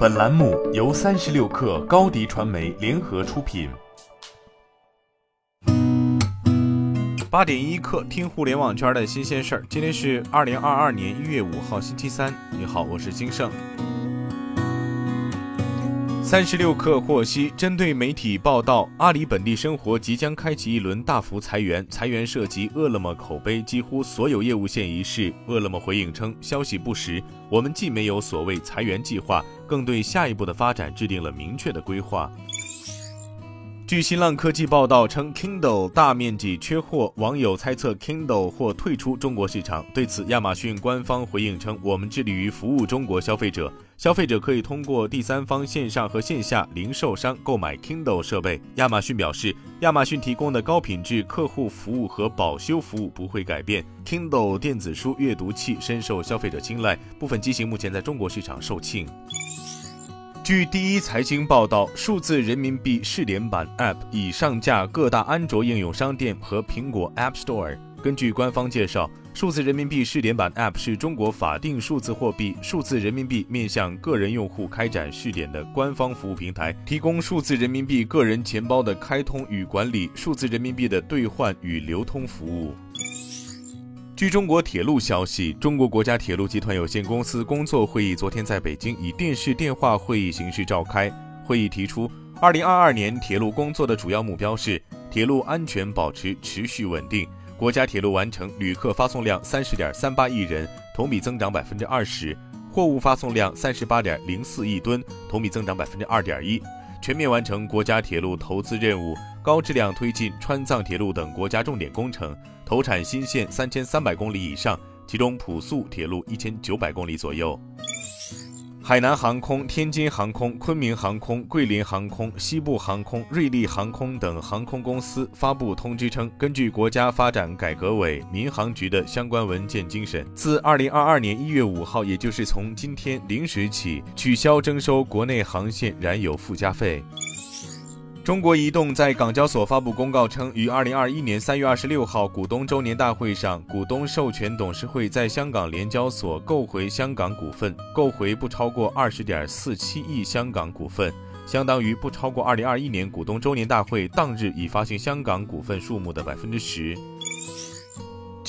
本栏目由三十六氪高低传媒联合出品。八点一刻，听互联网圈的新鲜事儿。今天是二零二二年一月五号，星期三。你好，我是金盛。三十六氪获悉，针对媒体报道，阿里本地生活即将开启一轮大幅裁员，裁员涉及饿了么口碑几乎所有业务线一事。饿了么回应称，消息不实，我们既没有所谓裁员计划，更对下一步的发展制定了明确的规划。据新浪科技报道称，Kindle 大面积缺货，网友猜测 Kindle 或退出中国市场。对此，亚马逊官方回应称：“我们致力于服务中国消费者，消费者可以通过第三方线上和线下零售商购买 Kindle 设备。”亚马逊表示，亚马逊提供的高品质客户服务和保修服务不会改变。Kindle 电子书阅读器深受消费者青睐，部分机型目前在中国市场售罄。据第一财经报道，数字人民币试点版 App 已上架各大安卓应用商店和苹果 App Store。根据官方介绍，数字人民币试点版 App 是中国法定数字货币数字人民币面向个人用户开展试点的官方服务平台，提供数字人民币个人钱包的开通与管理、数字人民币的兑换与流通服务。据中国铁路消息，中国国家铁路集团有限公司工作会议昨天在北京以电视电话会议形式召开。会议提出，二零二二年铁路工作的主要目标是铁路安全保持持续稳定。国家铁路完成旅客发送量三十点三八亿人，同比增长百分之二十；货物发送量三十八点零四亿吨，同比增长百分之二点一。全面完成国家铁路投资任务，高质量推进川藏铁路等国家重点工程，投产新线三千三百公里以上，其中普速铁路一千九百公里左右。海南航空、天津航空、昆明航空、桂林航空、西部航空、瑞丽航空等航空公司发布通知称，根据国家发展改革委、民航局的相关文件精神，自二零二二年一月五号，也就是从今天零时起，取消征收国内航线燃油附加费。中国移动在港交所发布公告称，于二零二一年三月二十六号股东周年大会上，股东授权董事会在香港联交所购回香港股份，购回不超过二十点四七亿香港股份，相当于不超过二零二一年股东周年大会当日已发行香港股份数目的百分之十。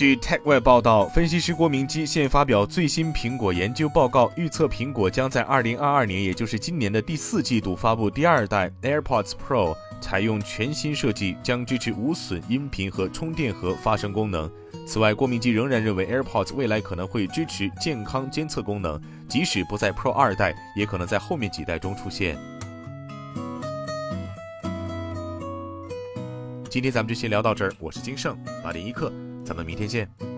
据 TechWeb 报道，分析师郭明基现发表最新苹果研究报告，预测苹果将在2022年，也就是今年的第四季度发布第二代 AirPods Pro，采用全新设计，将支持无损音频和充电盒发声功能。此外，郭明基仍然认为 AirPods 未来可能会支持健康监测功能，即使不在 Pro 二代，也可能在后面几代中出现。今天咱们就先聊到这儿，我是金盛八点一刻。咱们明天见。